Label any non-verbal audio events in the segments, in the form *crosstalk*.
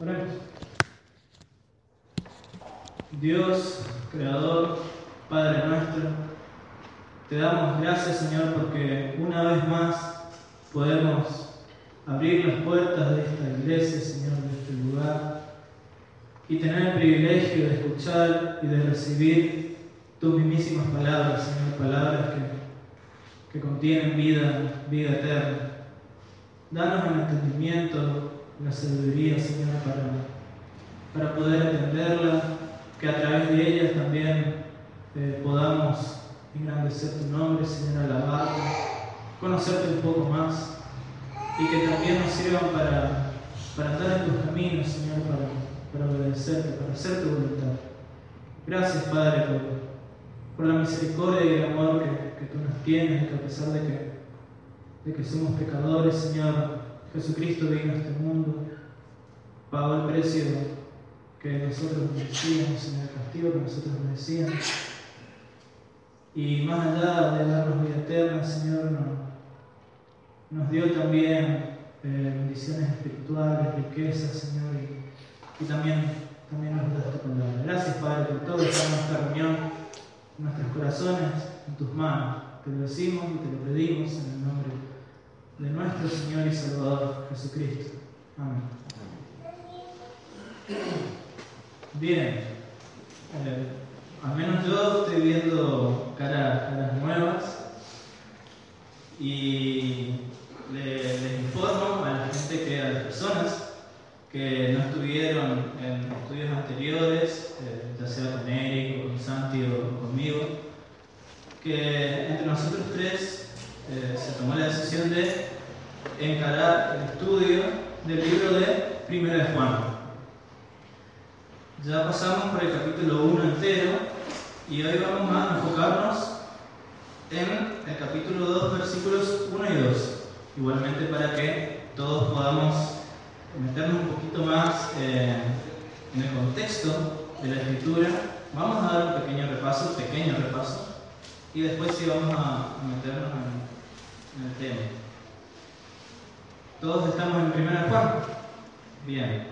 Oremos. Dios, Creador, Padre nuestro, te damos gracias Señor porque una vez más podemos abrir las puertas de esta iglesia, Señor, de este lugar, y tener el privilegio de escuchar y de recibir tus mismísimas palabras, Señor, palabras que, que contienen vida, vida eterna. Danos el entendimiento, la sabiduría, Señor, para, para poder entenderla, que a través de ellas también eh, podamos engrandecer tu nombre, Señor, alabarte, conocerte un poco más y que también nos sirvan para, para andar en tus caminos, Señor, para, para obedecerte, para hacer tu voluntad. Gracias, Padre, por, por la misericordia y el amor que, que tú nos tienes, que a pesar de que, de que somos pecadores, Señor, Jesucristo vino a este mundo, pagó el precio que nosotros merecíamos, en el castigo que nosotros merecíamos. Y más allá de darnos vida eterna, Señor, nos, nos dio también eh, bendiciones espirituales, riquezas, Señor, y, también, también nos da tu palabra. Gracias, Padre, por todo esta nuestra reunión, nuestros corazones en tus manos. Te lo decimos y te lo pedimos en el nombre de nuestro Señor y Salvador Jesucristo. Amén. Bien, eh, al menos yo estoy viendo caras, nuevas y le, les informo a la gente que a las personas que no estuvieron en estudios anteriores, eh, ya sea con Eric o con Santi o conmigo, que entre nosotros tres eh, se tomó la decisión de encarar el estudio del libro de Primero de Juan. Ya pasamos por el capítulo 1 entero y hoy vamos a enfocarnos en el capítulo 2, versículos 1 y 2. Igualmente para que todos podamos meternos un poquito más eh, en el contexto de la escritura. Vamos a dar un pequeño repaso, pequeño repaso, y después sí vamos a meternos en, en el tema. ¿Todos estamos en 1 Juan? Bien.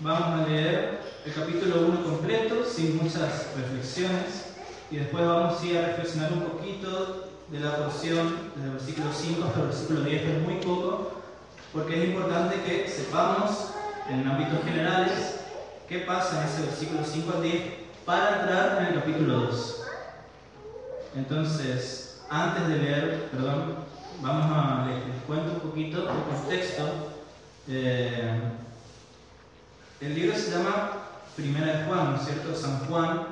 Vamos a leer el capítulo 1 completo, sin muchas reflexiones, y después vamos a, a reflexionar un poquito de la porción desde el versículo 5 hasta el versículo 10, pero muy poco, porque es importante que sepamos en ámbitos generales qué pasa en ese versículo 5 al 10 para entrar en el capítulo 2. Entonces, antes de leer, perdón, vamos a les, les cuento un poquito el contexto. Eh, el libro se llama Primera de Juan, ¿no es cierto? San Juan,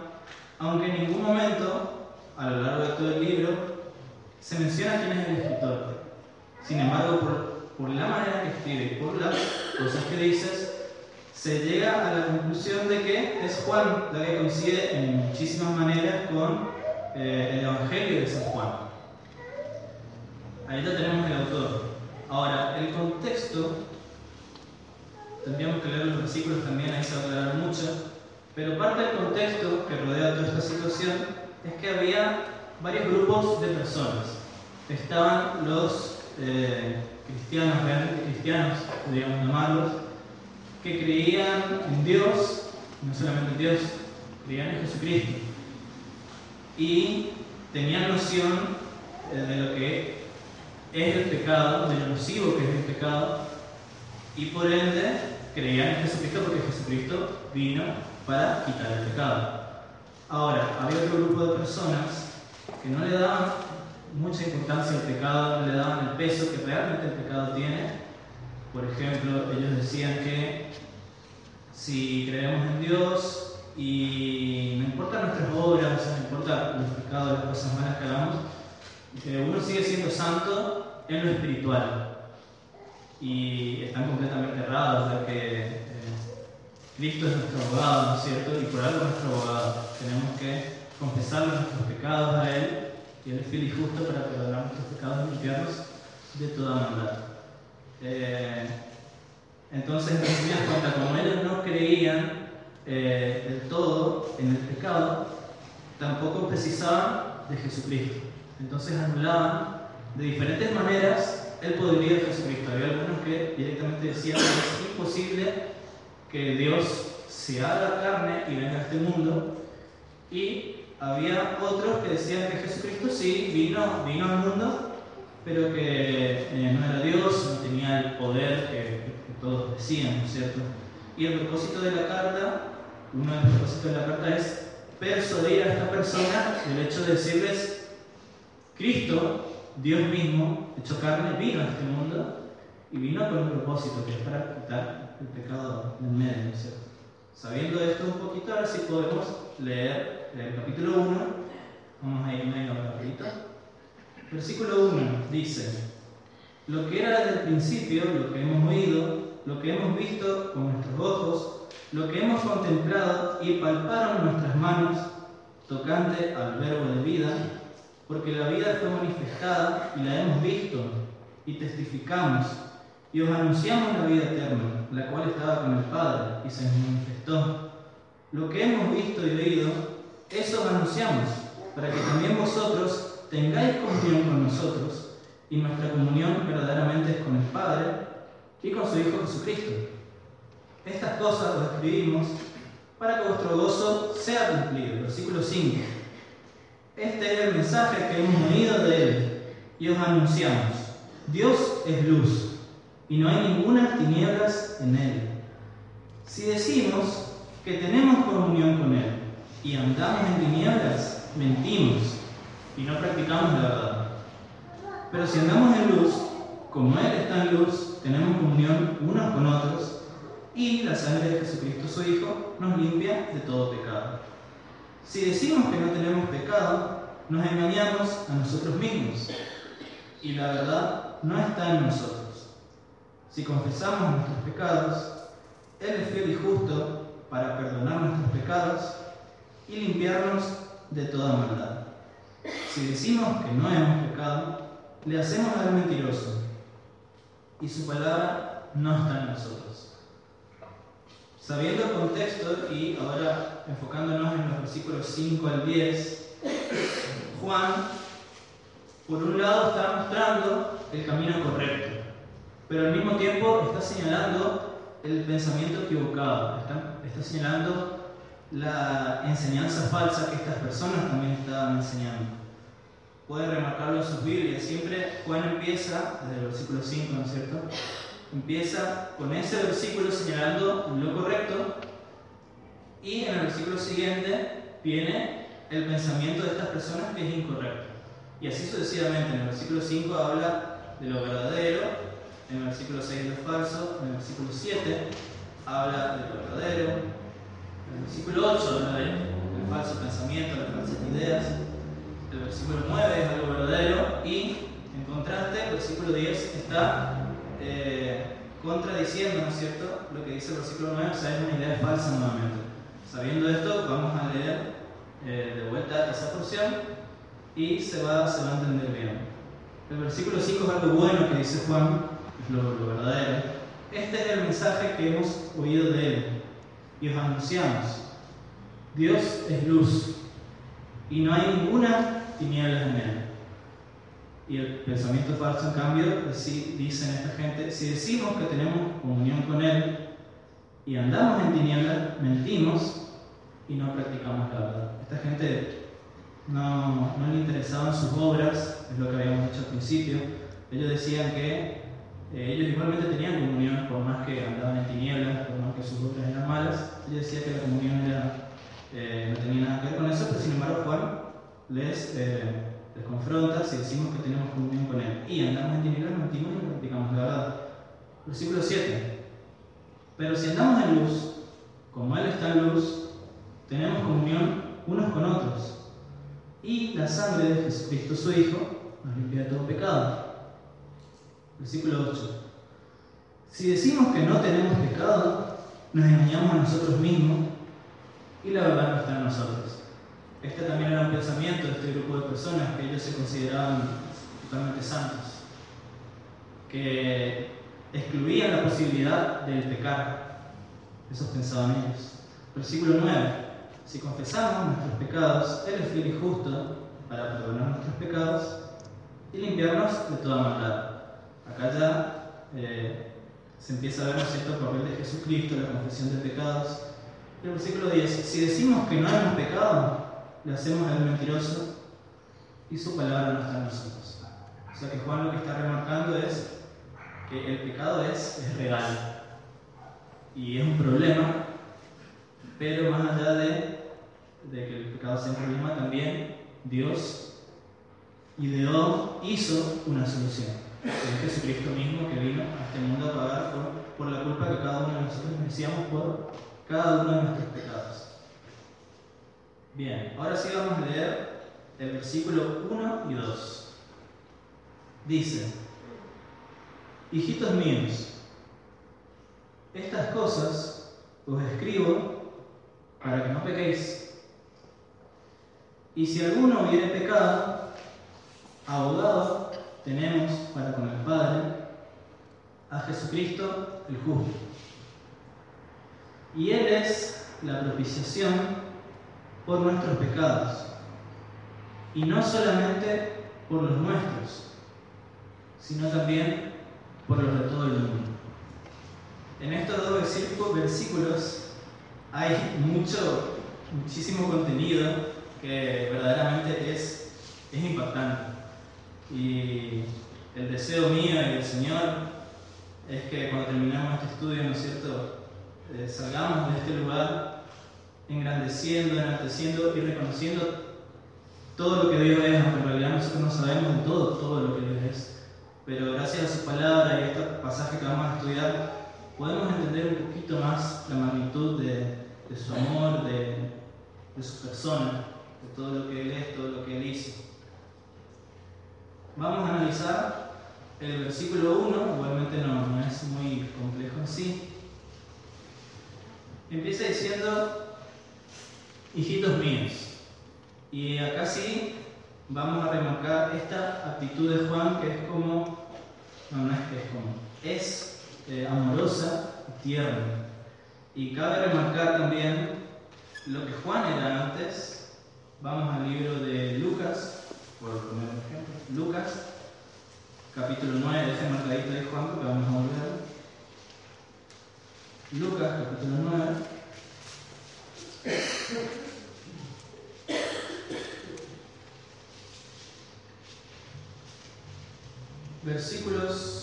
aunque en ningún momento, a lo largo de todo el libro, se menciona quién es el escritor. Sin embargo, por, la manera que escribe y por las cosas que dices, se llega a la conclusión de que es Juan, la que coincide en muchísimas maneras con eh, el Evangelio de San Juan. Ahí ya tenemos el autor. Ahora, el contexto tendríamos que leer los versículos también, ahí se va a aclarar mucho, pero parte del contexto que rodea toda esta situación es que había varios grupos de personas. Estaban los eh, cristianos, realmente cristianos, podríamos llamarlos, que creían en Dios, no solamente en Dios, creían en Jesucristo. Y tenían noción eh, de lo que es el pecado, de lo nocivo que es el pecado, y por ende creían en Jesucristo porque Jesucristo vino para quitar el pecado. Ahora, había otro grupo de personas que no le daban mucha importancia al pecado, no le daban el peso que realmente el pecado tiene. Por ejemplo, ellos decían que si creemos en Dios y no importa nuestras obras, no importa los pecados, las cosas malas que hagamos, uno sigue siendo santo en lo espiritual y están completamente errados, ya que eh, Cristo es nuestro abogado, ¿no es cierto? Y por algo es nuestro abogado. Tenemos que confesar nuestros pecados a Él, y Él es fiel y justo para perdonar nuestros pecados y limpiarnos de toda maldad. Eh, entonces, en resumidas cuentas, como ellos no creían eh, del todo en el pecado, tampoco precisaban de Jesucristo. Entonces anulaban de diferentes maneras el poderío de Jesucristo. Había algunos que directamente decían que es imposible que Dios se haga carne y venga a este mundo. Y había otros que decían que Jesucristo sí vino, vino al mundo, pero que eh, no era Dios, no tenía el poder que, todos decían, ¿no es cierto? Y el propósito de la carta, uno de los propósitos de la carta es persuadir a esta persona el hecho de decirles, Cristo, Dios mismo, hecho carne, vino a este mundo y vino con un propósito que es para quitar el pecado del medio, ¿no es cierto? Sabiendo esto un poquito, ahora sí podemos leer el capítulo 1. Vamos a ir medio rapidito. Versículo 1 dice, lo que era desde el principio, lo que hemos oído, lo que hemos visto con nuestros ojos, lo que hemos contemplado y palparon nuestras manos, tocante al verbo de vida, porque la vida fue manifestada y la hemos visto y testificamos y os anunciamos la vida eterna, la cual estaba con el Padre y se nos manifestó. Lo que hemos visto y oído, eso os anunciamos, para que también vosotros tengáis comunión con nosotros, y nuestra comunión verdaderamente es con el Padre y con su Hijo Jesucristo. Estas cosas os escribimos para que vuestro gozo sea cumplido. Versículo 5. Este es el mensaje que hemos oído de Él y os anunciamos. Dios es luz y no hay ninguna tinieblas en él. Si decimos que tenemos comunión con él y andamos en tinieblas, mentimos y no practicamos la verdad. Pero si andamos en luz, como Él está en luz, tenemos comunión unos con otros y la sangre de Jesucristo su Hijo nos limpia de todo pecado. Si decimos que no tenemos pecado, nos engañamos a nosotros mismos y la verdad no está en nosotros. Si confesamos nuestros pecados, Él es fiel y justo para perdonar nuestros pecados y limpiarnos de toda maldad. Si decimos que no hemos pecado, le hacemos al mentiroso y su palabra no está en nosotros. Sabiendo el contexto y ahora enfocándonos en los versículos 5 al 10, Juan, por un lado, está mostrando el camino correcto pero al mismo tiempo está señalando el pensamiento equivocado, está, señalando la enseñanza falsa que estas personas también estaban enseñando. Pueden remarcarlo en sus Biblias, siempre Juan empieza, desde el versículo 5, ¿no es cierto? Empieza con ese versículo señalando lo correcto y en el versículo siguiente viene el pensamiento de estas personas que es incorrecto. Y así sucesivamente, en el versículo 5 habla de lo verdadero, en el versículo 6 lo falso, en el versículo 7 habla de lo verdadero, en el versículo 8 habla del falso pensamiento, de las falsas ideas, el versículo 9 es algo verdadero y en contraste el versículo 10 está eh, contradiciendo, ¿no es cierto?, lo que dice el versículo 9, o sea, es una idea falsa nuevamente. Sabiendo esto, vamos a leer eh, de vuelta esa porción y se va, se va a entender bien. El versículo 5 es algo bueno que dice Juan, lo, verdadero. Este es el mensaje que hemos oído de Él y os anunciamos. Dios es luz y no hay ninguna tiniebla en Él. Y el pensamiento falso, en cambio, si, dicen esta gente, si decimos que tenemos comunión con Él y andamos en tinieblas, mentimos y no practicamos la verdad. Esta gente no, no le interesaban sus obras, es lo que habíamos dicho al principio. Ellos decían que eh, ellos igualmente tenían comunión, por más que andaban en tinieblas, por más que sus obras eran malas. Ellos decían que la comunión eh, no tenía nada que ver con eso, pero sin embargo Juan les, eh, les confronta si decimos que tenemos comunión con Él. Y andamos en tinieblas, mentimos y practicamos la verdad. Versículo 7. Pero si andamos en luz, como Él está en luz, tenemos comunión unos con otros. Y la sangre de Jesucristo, su Hijo, nos limpia de todo pecado. Versículo 8. Si decimos que no tenemos pecado, nos engañamos a nosotros mismos y la verdad no está en nosotros. Este también era un pensamiento de este grupo de personas que ellos se consideraban totalmente santos, que excluían la posibilidad del pecar. Eso pensaban ellos. Versículo 9. Si confesamos nuestros pecados, Él es fiel y justo para perdonar nuestros pecados y limpiarnos de toda maldad. Acá ya eh, se empieza a ver, ¿no cierto?, el papel de Jesucristo, la confesión de pecados. el versículo 10, si decimos que no hemos pecado, le hacemos al mentiroso y su palabra no está en nosotros. O sea que Juan lo que está remarcando es que el pecado es, es real y es un problema, pero más allá de, de que el pecado sea un problema, también Dios ideó, hizo una solución. Es Jesucristo mismo que vino a este mundo a pagar por, por la culpa que cada uno de nosotros merecíamos por cada uno de nuestros pecados. Bien, ahora sí vamos a leer el versículo 1 y 2. Dice, hijitos míos, estas cosas os escribo para que no pequéis. Y si alguno hubiere pecado, abogado tenemos para con el Padre a Jesucristo el justo. Y Él es la propiciación por nuestros pecados. Y no solamente por los nuestros, sino también por los de todo el mundo. En estos dos versículos hay mucho, muchísimo contenido que verdaderamente es, es impactante. Y el deseo mío y del Señor es que cuando terminamos este estudio, ¿no es cierto?, eh, salgamos de este lugar engrandeciendo, enalteciendo y reconociendo todo lo que Dios es, aunque en realidad nosotros no sabemos de todo, todo lo que Dios es. Pero gracias a su palabra y a este pasaje que vamos a estudiar, podemos entender un poquito más la magnitud de, su amor, de, su persona, de todo lo que Él es, todo lo que Él hizo. Vamos a analizar el versículo 1, igualmente no, no es muy complejo en sí. Empieza diciendo, hijitos míos. Y acá sí vamos a remarcar esta actitud de Juan que es como, no, no es que es como, es eh, amorosa y tierna. Y cabe remarcar también lo que Juan era antes. Vamos al libro de Lucas, por poner un ejemplo. Lucas, capítulo 9, deje marcadito de Juan porque vamos a volver. Lucas, capítulo 9. Versículos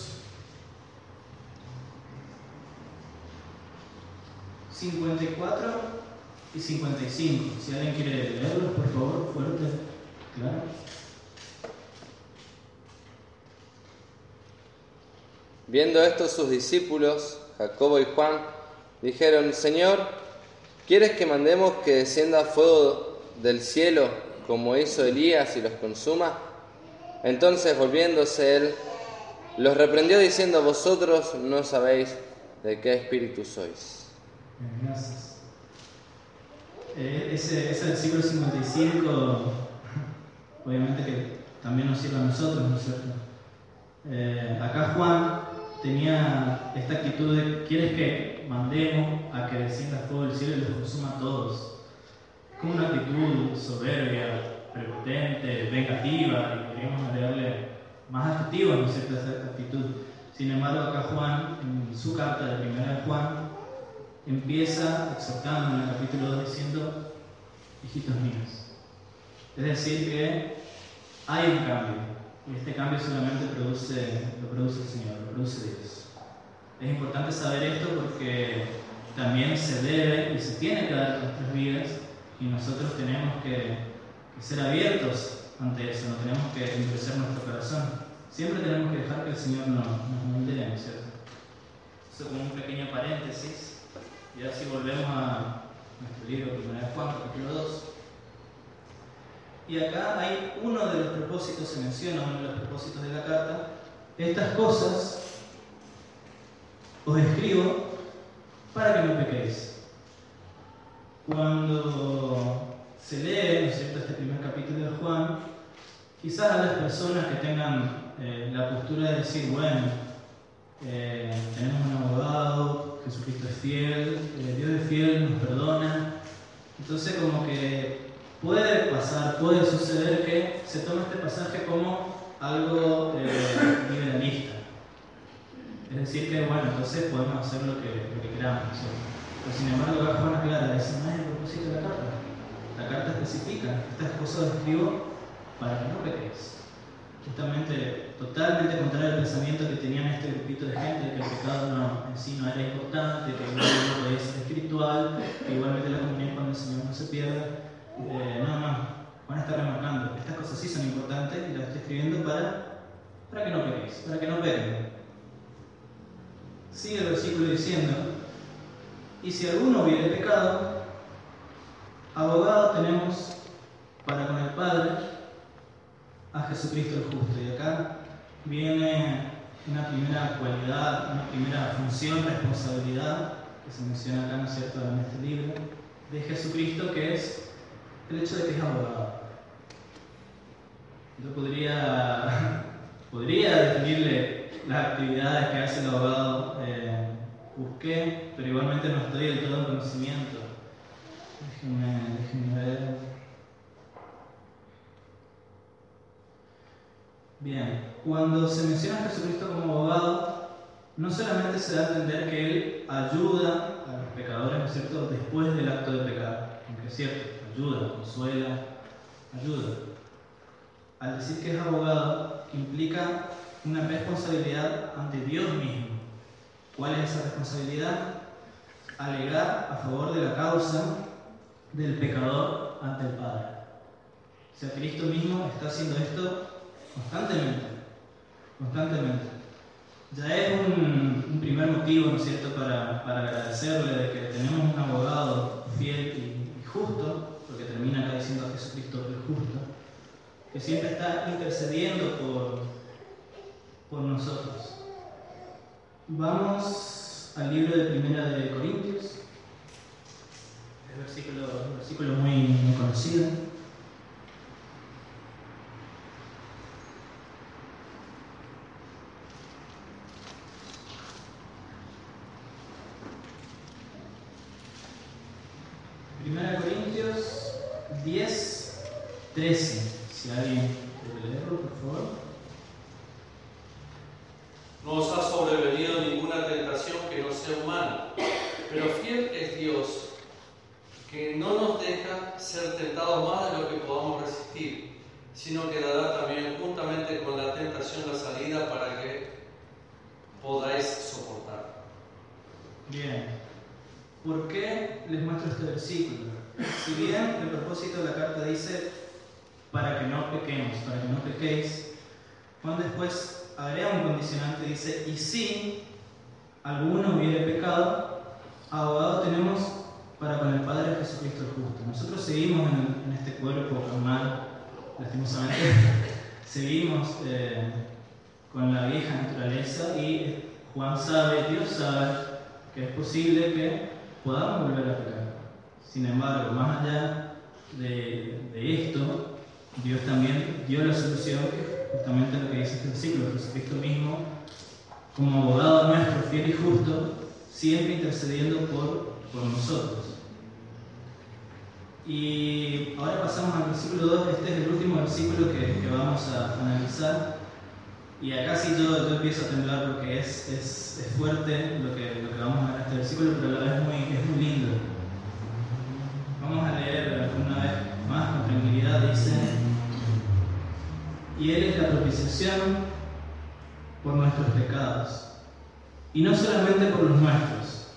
54 y 55. Si alguien quiere leerlos, por favor, fuerte, claro. Viendo esto sus discípulos, Jacobo y Juan, dijeron, Señor, ¿quieres que mandemos que descienda fuego del cielo como hizo Elías y los consuma? Entonces volviéndose él, los reprendió diciendo, vosotros no sabéis de qué espíritu sois. Gracias. Eh, ese, ese versículo 55, *laughs* obviamente que también nos sirve a nosotros, ¿no es cierto? Eh, acá Juan tenía esta actitud de, ¿quieres que mandemos a que descienda fuego del cielo y los consuma a todos? Como una actitud soberbia, prepotente, vengativa, y podríamos agregarle más adjetivos, ¿no es cierto?, esa actitud. Sin embargo, acá Juan, en su carta de primera de Juan, empieza exhortando en el capítulo 2 diciendo, hijitos míos. Es decir, que hay un cambio, y este cambio solamente produce, lo produce el Señor, lo produce Dios. Es importante saber esto porque también se debe y se tiene que dar nuestras vidas y nosotros tenemos que, ser abiertos ante eso, no tenemos que endurecer nuestro corazón. Siempre tenemos que dejar que el Señor nos, nos moldee, ¿cierto? Eso como un pequeño paréntesis. Y así volvemos a nuestro libro, de Juan, capítulo 2. Y acá hay uno de los propósitos, se menciona uno de los propósitos de la carta. Estas cosas os escribo para que no pequéis. Cuando se lee, ¿no es cierto?, este primer capítulo de Juan, quizás a las personas que tengan eh, la postura de decir, bueno, eh, tenemos un abogado, Jesucristo es fiel, eh, Dios es fiel, nos perdona. Entonces como que puede pasar, puede suceder que se tome este pasaje como algo liberalista. Decir que, bueno, entonces podemos hacer lo que, lo que queramos. Pero sin embargo, acá Juan aclara, dice, no es el propósito de la carta. La carta especifica, estas cosas escribo para que no pequéis. Justamente, totalmente contrario al pensamiento que tenían este grupito de gente, que el pecado no, en sí no era importante, que igual no ser espiritual, que igualmente la comunión con el Señor no se pierde. Eh, no, no, Juan está remarcando, estas cosas sí son importantes y las estoy escribiendo para, para que no pequéis, para que no pequen. Sigue el versículo diciendo, y si alguno hubiere pecado, abogado tenemos para con el Padre a Jesucristo el justo. Y acá viene una primera cualidad, una primera función, responsabilidad, que se menciona acá, ¿no cierto?, en este libro, de Jesucristo, que es el hecho de que es abogado. Yo podría, *laughs* podría definirle las actividades que hace el abogado, eh, busqué, pero igualmente no estoy del todo en conocimiento. Déjenme, déjenme ver. Bien, cuando se menciona a Jesucristo como abogado, no solamente se da a entender que Él ayuda a los pecadores, ¿no es cierto?, después del acto de pecado, aunque es cierto, ayuda, consuela, ayuda. Al decir que es abogado, implica una responsabilidad ante Dios mismo. ¿Cuál es esa responsabilidad? Alegar a favor de la causa del pecador ante el Padre. O sea, Cristo mismo está haciendo esto constantemente, constantemente. Ya es un, primer motivo, ¿no es cierto?, para, para, agradecerle de que tenemos un abogado fiel y, y justo, porque termina acá diciendo a Jesucristo el justo, que siempre está intercediendo por, por nosotros. Vamos al libro de Primera de Corintios, es versículo, un versículo muy, muy conocido. Primera de Corintios 10, 13. Si alguien puede leerlo, por favor. No os ha sobrevenido ninguna tentación que no sea humana, pero fiel es Dios, que no nos deja ser tentados más de lo que podamos resistir, sino que dará también juntamente con la tentación la salida para que podáis soportar. Bien. ¿Por qué les muestro este versículo? Si bien el propósito de la carta dice para que no pequemos, para que no pequéis, Juan después agrega un condicionante, dice, y si alguno hubiere pecado, abogado tenemos para con el Padre Jesucristo el justo. Nosotros seguimos en, este cuerpo carnal, lastimosamente, *laughs* seguimos eh, con la vieja naturaleza y Juan sabe, Dios sabe, que es posible que podamos volver a pecar. Sin embargo, más allá de esto, Dios también dio la solución, justamente lo que dice este versículo, Jesucristo mismo, como abogado nuestro, fiel y justo, siempre intercediendo por, por nosotros. Y ahora pasamos al versículo 2, este es el último versículo que, que vamos a analizar. Y acá sí yo, yo empiezo a temblar porque es, es, es fuerte lo que, lo que vamos a ver en este versículo, pero a la vez muy, es muy lindo. Vamos a leer una vez más con tranquilidad, dice, y Él es la propiciación por nuestros pecados, y no solamente por los nuestros,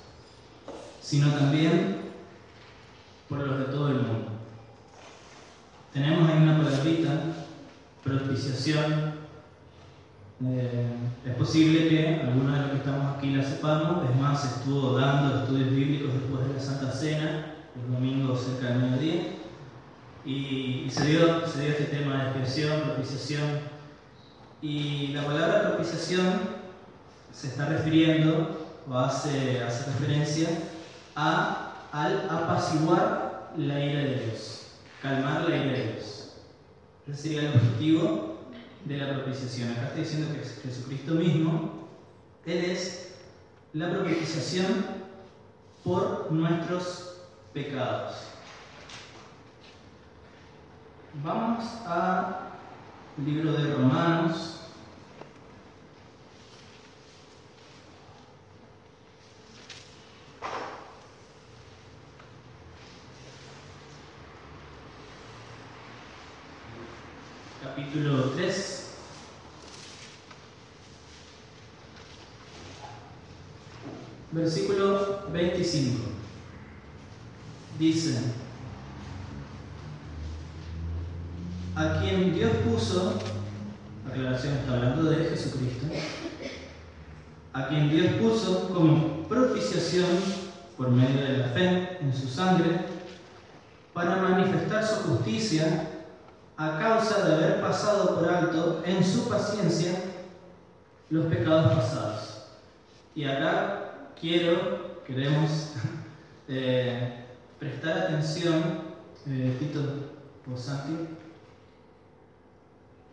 sino también por los de todo el mundo. Tenemos ahí una palabrita, propiciación. Eh, es posible que algunos de los que estamos aquí la sepamos, es más, estuvo dando estudios bíblicos después de la Santa Cena, el domingo cerca del mediodía, y, se, dio, se dio este tema de expiación, propiciación, y la palabra propiciación se está refiriendo o hace, hace referencia a al apaciguar la ira de Dios, calmar la ira de Dios. Ese sería el objetivo de la propiciación. Acá está diciendo que Jesucristo mismo, Él es la propiciación por nuestros pecados. Vamos a libro de Romanos. Capítulo 3. Versículo 25. Dice, a quien Dios puso, aclaración está hablando de Jesucristo, a quien Dios puso como propiciación por medio de la fe en su sangre, para manifestar su justicia a causa de haber pasado por alto en su paciencia los pecados pasados. Y acá quiero, queremos *laughs* eh, prestar atención, eh, Tito Posanti,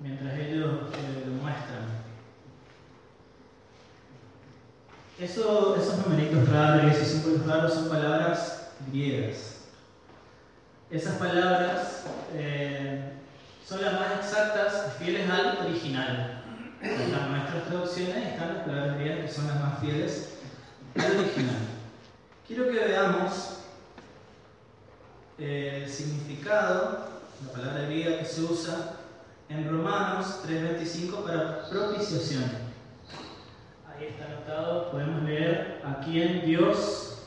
mientras ellos eh, lo muestran. Eso, esos numeritos raros y esos símbolos raros son palabras griegas. Esas palabras eh, son las más exactas y fieles al original. En nuestras traducciones están las palabras griegas que son las más fieles al original. Quiero que veamos eh, el significado, la palabra griega que se usa en Romanos 3.25 para propiciación ahí está anotado, podemos leer a quien Dios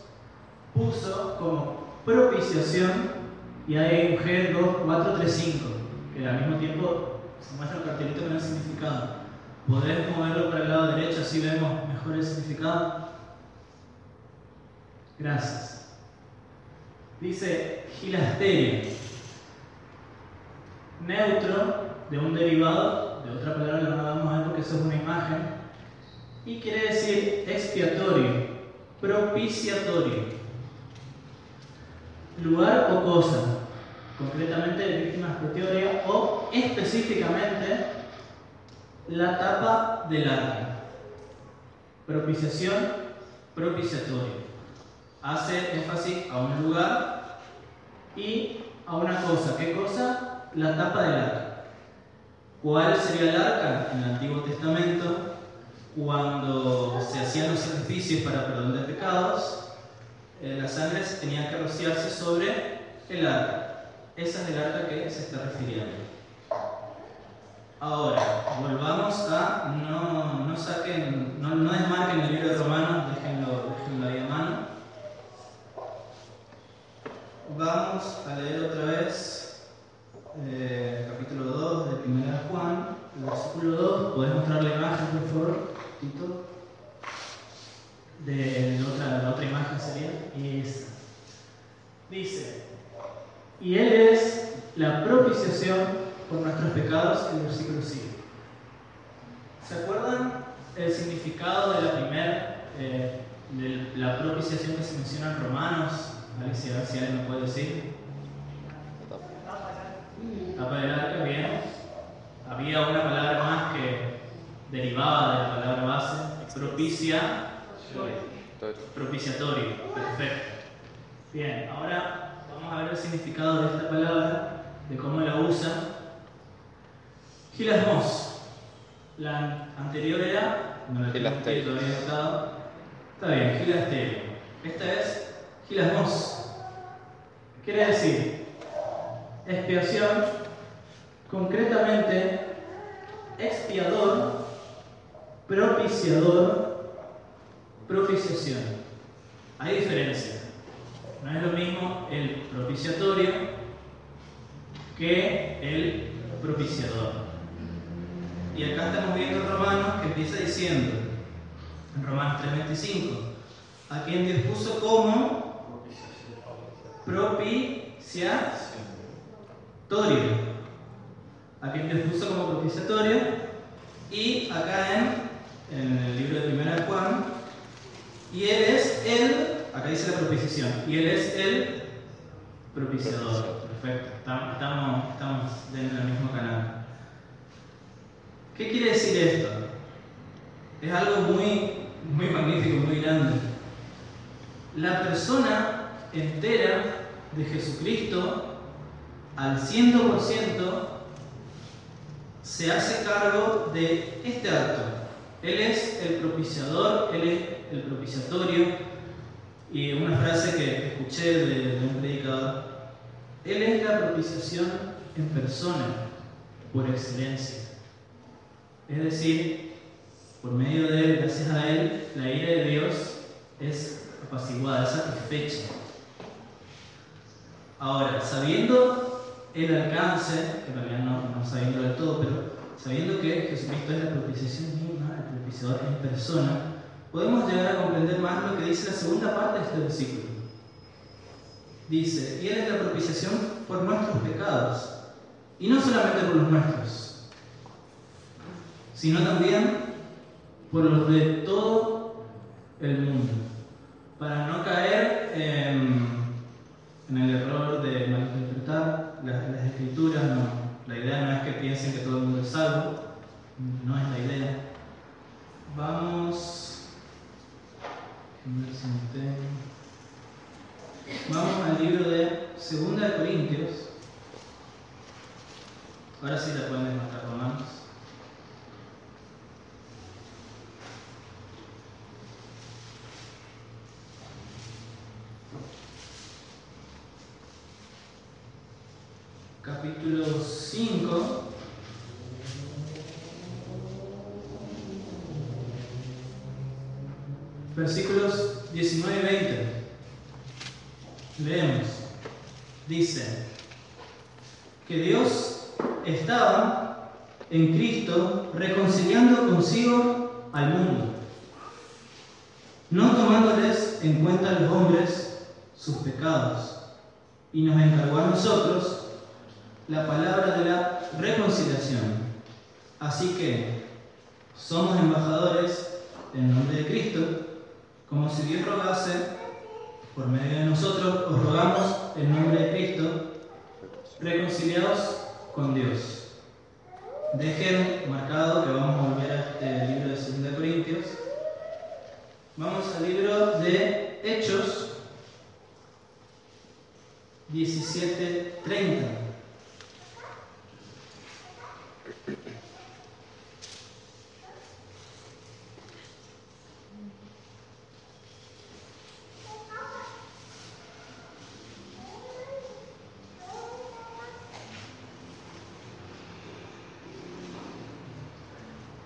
puso como propiciación y hay un G2435, que al mismo tiempo se muestra el cartelito con el significado. ¿Podés moverlo para el lado derecho así vemos mejor el significado? Gracias. Dice gilasterio, neutro de un derivado, de otra palabra lo vamos a ver porque eso es una imagen, y quiere decir expiatorio, propiciatorio. Lugar o cosa, concretamente víctima expiatoria o específicamente la tapa del arca. Propiciación, propiciatorio. Hace énfasis a un lugar y a una cosa. ¿Qué cosa? La tapa del arca. ¿Cuál sería el arca? En el Antiguo Testamento cuando se hacían los sacrificios para perdón de pecados, eh, la sangre tenía que rociarse sobre el arca. Esa es el arca que se está refiriendo. Ahora, volvamos a, no, no saquen, no, no, desmarquen el libro de Romanos, déjenlo, déjenlo ahí a mano. Vamos a leer otra vez eh, capítulo 2 de 1 Juan, versículo 2. ¿Podés mostrar la imagen, por favor? de la otra, la otra imagen sería esta. Dice, y Él es la propiciación por nuestros pecados, el versículo sigue. ¿Se acuerdan el significado de la primera, eh, de la propiciación que se menciona en Romanos? A ver si, alguien me puede decir. Tapa del arca, bien. Había una palabra más que derivada de la palabra base, propicia, propiciatorio, perfecto. Bien, ahora vamos a ver el significado de esta palabra, de cómo la usa. Gilasmos. La anterior era, no la tengo todavía estado. Está bien, gilasterio. Esta es gilasmos. Quiere decir expiación, expiador propiciador, propiciación. Hay diferencia. No es lo mismo el propiciatorio que el propiciador. Y acá estamos viendo Romanos que empieza diciendo, en Romanos 3:25, a quien Dios puso como propiciatorio. A quien Dios puso como propiciatorio. Y acá en en el libro de Primera Juan, y Él es el, acá dice la propiciación, y Él es el propiciador. Perfecto, estamos, estamos dentro del mismo canal. ¿Qué quiere decir esto? Es algo muy, muy magnífico, muy grande. La persona entera de Jesucristo, al 100%, se hace cargo de este acto él es el propiciador, Él es el propiciatorio. Y una frase que escuché de, un predicador, Él es la propiciación en persona. por excelencia. Es decir, por medio de él, gracias a él, la ira de Dios es apaciguada, es satisfecha. Ahora, sabiendo el alcance, que en realidad no, sabiendo del todo, pero sabiendo que Jesucristo es la propiciación misma, el propiciador en persona, podemos llegar a comprender más lo que dice la segunda parte de este versículo. Dice, y Él es la propiciación por nuestros pecados, y no solamente por los nuestros, sino también por los de todo el mundo, para no caer en, en el error de malinterpretar las, las escrituras. No. La idea no es que piensen que todo el mundo es salvo, no es la idea. Vamos. Vamos al libro de Segunda de Corintios. Ahora sí la pueden desmarcar romanos. Capítulo 5. Versículos 19 y 20. Leemos. Dice que Dios estaba en Cristo reconciliando consigo al mundo, no tomándoles en cuenta a los hombres sus pecados, y nos encargó a nosotros la palabra de la reconciliación. Así que somos embajadores en nombre de Cristo, como si Dios rogase por medio de nosotros os rogamos en nombre de Cristo, reconciliados con Dios. Dejen marcado que vamos a volver a este libro de 2 Corintios. Vamos al libro de Hechos 17:30.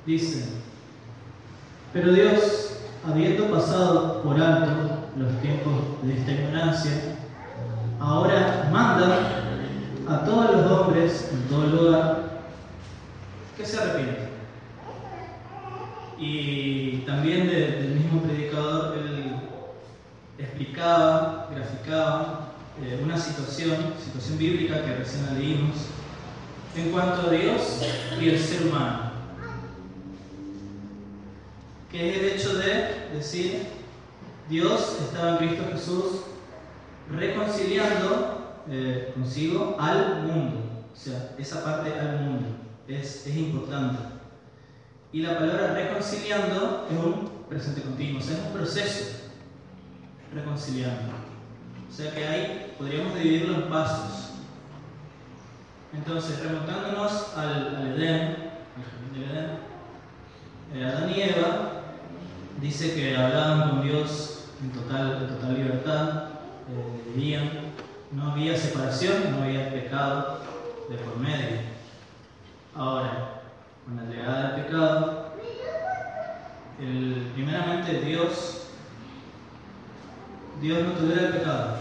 Dice, pero Dios, habiendo pasado por alto los tiempos de esta ignorancia, ahora manda a todos los hombres en todo lugar que se arrepientan. Y también de, del mismo predicador, él explicaba, graficaba eh, una situación, situación bíblica que recién leímos, en cuanto a Dios y el ser humano que es el hecho de Dios estaba en Cristo Jesús reconciliando eh, consigo al mundo. O sea, esa parte al mundo es, importante. Y la palabra reconciliando es un presente continuo, o sea, es un proceso reconciliando. O sea que ahí podríamos dividirlo en pasos. Entonces, remontándonos al, al Edén, al eh, Adán y Eva dice que hablaban con Dios en total, total libertad, eh, vivían, no había separación, no había pecado de por medio. Ahora, con la llegada del pecado, primeramente Dios, Dios no tuviera el pecado.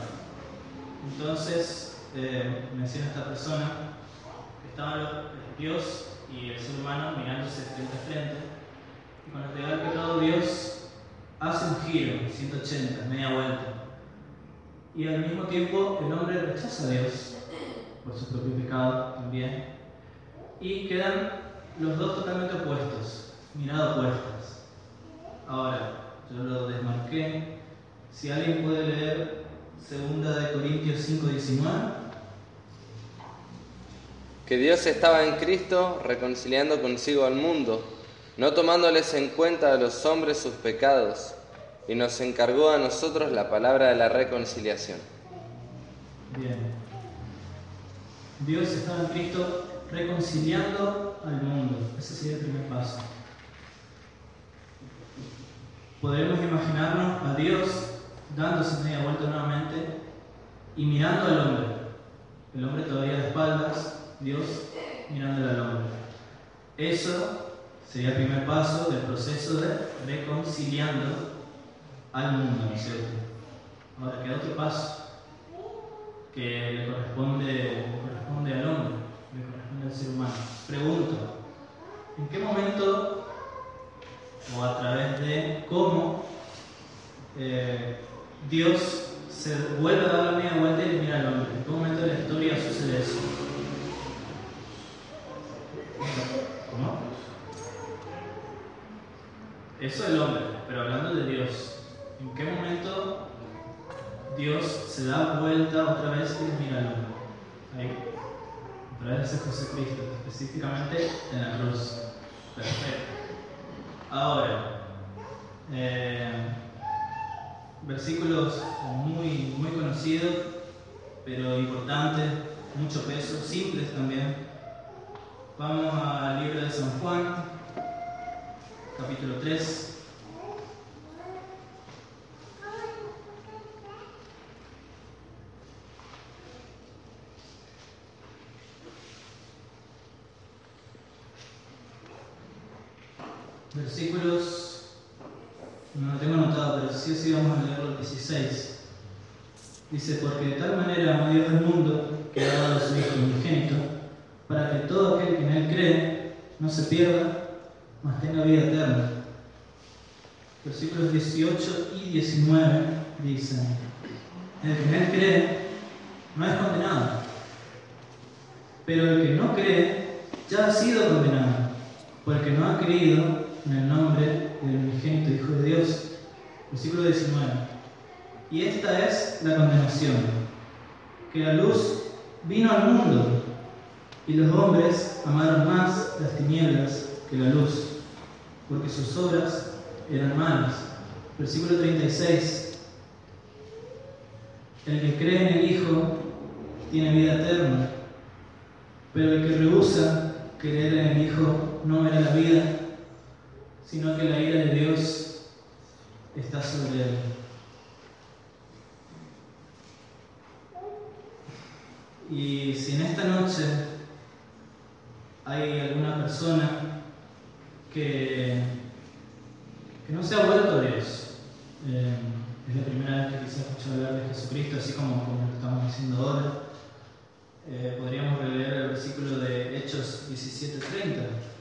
Entonces, eh, menciona esta persona, estaban Dios y el ser humano mirándose frente a frente y te da el pecado, Dios hace un giro, 180, media vuelta. Y al mismo tiempo el hombre rechaza a Dios por su propio pecado también. Y quedan los dos totalmente opuestos, miradas opuestas. Ahora, yo lo desmarqué. Si alguien puede leer 2 de Corintios 5, 19. Que Dios estaba en Cristo reconciliando consigo al mundo no tomándoles en cuenta a los hombres sus pecados, y nos encargó a nosotros la palabra de la reconciliación. Bien. Dios estaba en Cristo reconciliando al mundo. Ese sería el primer paso. Podremos imaginarnos a Dios dándose media vuelta nuevamente y mirando al hombre. El hombre todavía de espaldas, Dios mirando al hombre. Eso sería el primer paso del proceso de reconciliando al mundo, ¿no es cierto? Ahora queda otro paso que le corresponde, corresponde al hombre, le corresponde al ser humano. Pregunto, ¿en qué momento o a través de cómo eh, Dios se vuelve a dar la media vuelta y mira al hombre? ¿En qué momento de la historia sucede eso? ¿Cómo? Eso es el hombre, pero hablando de Dios. ¿En qué momento Dios se da vuelta otra vez y mira al hombre? Ahí. A través de José Cristo, específicamente en la cruz. Perfecto. Ahora, eh, versículos muy, muy conocidos, pero importantes, mucho peso, simples también. Vamos al libro de San Juan, capítulo 3. Versículos, no lo tengo anotado, pero sí sí vamos a leer los 16. Dice, porque de tal manera amó Dios al mundo que ha dado a su Hijo unigénito, para que todo aquel que en Él cree no se pierda, mas tenga vida eterna. Versículos 18 y 19 dicen, el que en cree no es condenado, pero el que no cree ya ha sido condenado, porque no ha creído en el nombre del unigénito Hijo de Dios. Versículo 19. Y esta es la condenación, que la luz vino al mundo y los hombres amaron más las tinieblas que la luz, porque sus obras eran malas. Versículo 36. El que cree en el Hijo tiene vida eterna, pero el que rehúsa creer en el Hijo no verá la vida, sino que la ira de Dios está sobre él. Y si en esta noche hay alguna persona que, no se ha vuelto a Dios, eh, es la primera vez que quizá escuchar hablar de Jesucristo, así como, como lo estamos diciendo ahora, eh, podríamos releer el versículo de Hechos 17:30.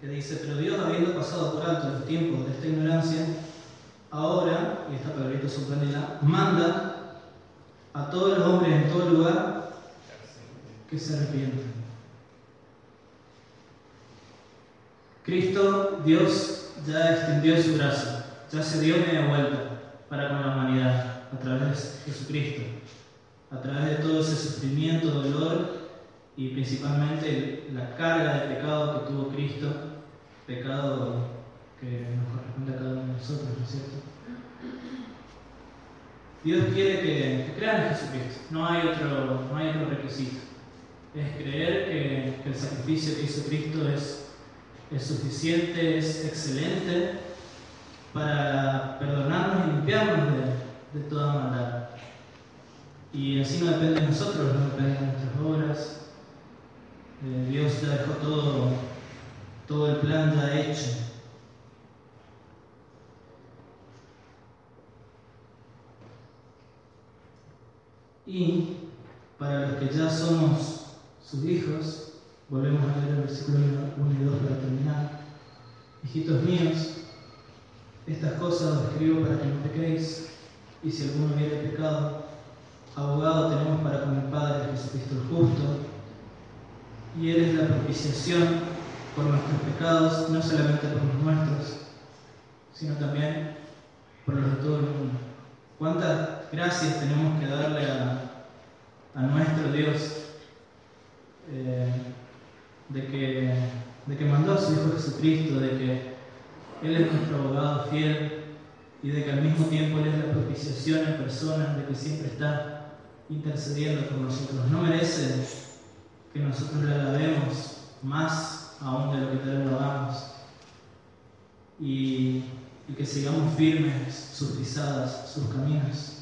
que dice, pero Dios habiendo pasado por alto los tiempos de esta ignorancia, ahora, y esta palabrita sorprendida, manda a todos los hombres en todo lugar que se arrepientan. Cristo, Dios, ya extendió su brazo, ya se dio media vuelta para con la humanidad a través de Jesucristo, a través de todo ese sufrimiento, dolor y principalmente la carga de pecado que tuvo Cristo, pecado que nos corresponde a cada uno de nosotros, ¿no es cierto? Dios quiere que, que crean en Jesucristo, no hay, otro, no hay otro requisito. Es creer que, el sacrificio que hizo Cristo es, suficiente, es excelente para perdonarnos y limpiarnos de, de toda maldad. Y así no depende de nosotros, no depende de nuestras obras, eh, Dios ya dejó todo, todo el plan ya hecho. Y para los que ya somos sus hijos, volvemos a leer el versículo 1 y 2 para terminar. Hijitos míos, estas cosas os escribo para que no pequéis, y si alguno hubiera pecado, abogado tenemos para con el Padre Jesucristo el justo y eres la propiciación por nuestros pecados, no solamente por los nuestros, sino también por los de todo el mundo. ¿Cuántas gracias tenemos que darle a, nuestro Dios eh, de, que, de que mandó a su Hijo Jesucristo, de que Él es nuestro abogado fiel y de que al mismo tiempo Él es la propiciación en persona, de que siempre está intercediendo por nosotros? No merece que nosotros le alabemos más aún de lo que lo hagamos. Y y que sigamos firmes sus pisadas, sus caminos.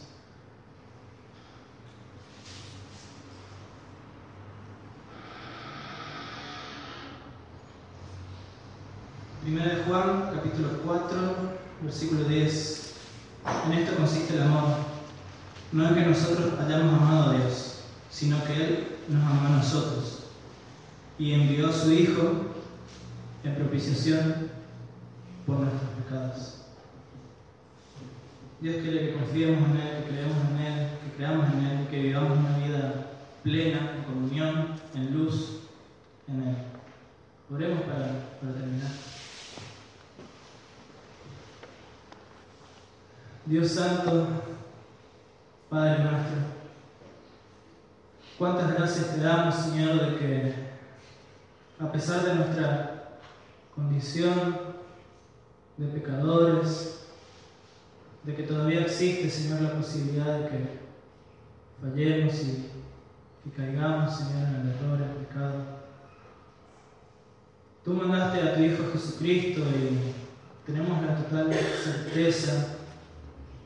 Primera de Juan, capítulo 4, versículo 10. En esto consiste el amor. No es que nosotros hayamos amado a Dios, sino que Él nos amó a nosotros y envió a su Hijo en propiciación por nuestros pecados. Dios quiere que confiemos en Él, que creamos en Él, que creamos en Él, que vivamos una vida plena, en comunión, en luz, en Él. Oremos para terminar. Dios Santo, Padre nuestro, cuántas gracias te damos, Señor, de que a pesar de nuestra condición de pecadores, de que todavía existe, Señor, la posibilidad de que fallemos y, y caigamos, Señor, en el error, en el pecado. Tú mandaste a tu Hijo Jesucristo y tenemos la total certeza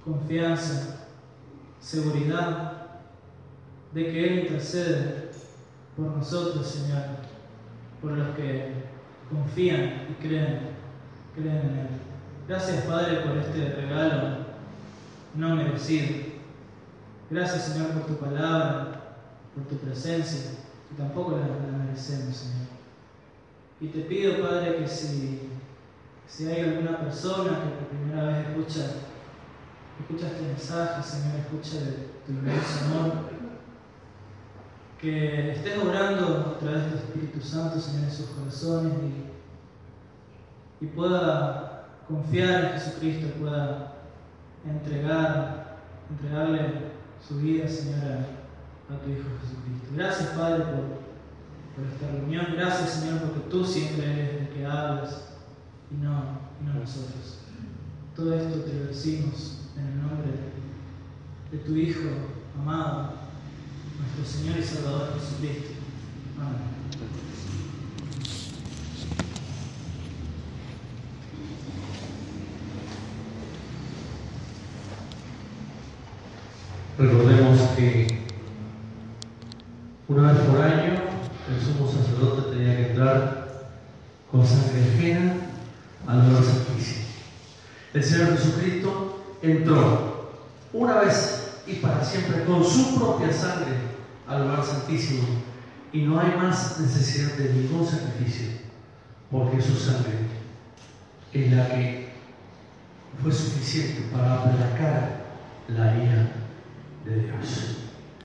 confianza, seguridad de que Él intercede por nosotros, Señor, por los que confían y creen, creen en Él. Gracias, Padre, por este regalo no merecido. Gracias, Señor, por tu palabra, por tu presencia, que tampoco la, la merecemos, Señor. Y te pido, Padre, que si, si hay alguna persona que por primera vez escucha Escucha este mensaje, Señor, escucha tu inmenso amor. Que estés obrando a través del Espíritu Santo, Señor, en sus corazones y, pueda confiar en Jesucristo, pueda entregar, entregarle su vida, Señor, a, tu Hijo Jesucristo. Gracias, Padre, por, por esta reunión. Gracias, Señor, porque tú siempre eres el que hablas y no, y no nosotros. Todo esto te lo decimos nombre de tu Hijo amado, nuestro Señor y Salvador Jesucristo. Amén. Recordemos que una vez por año el sumo sacerdote tenía que entrar con sangre ajena al lugar santísimo. El Señor Jesucristo entró una vez y para siempre con su propia sangre al lugar santísimo y no hay más necesidad de ningún sacrificio porque su sangre es la que fue suficiente para aplacar la ira de Dios.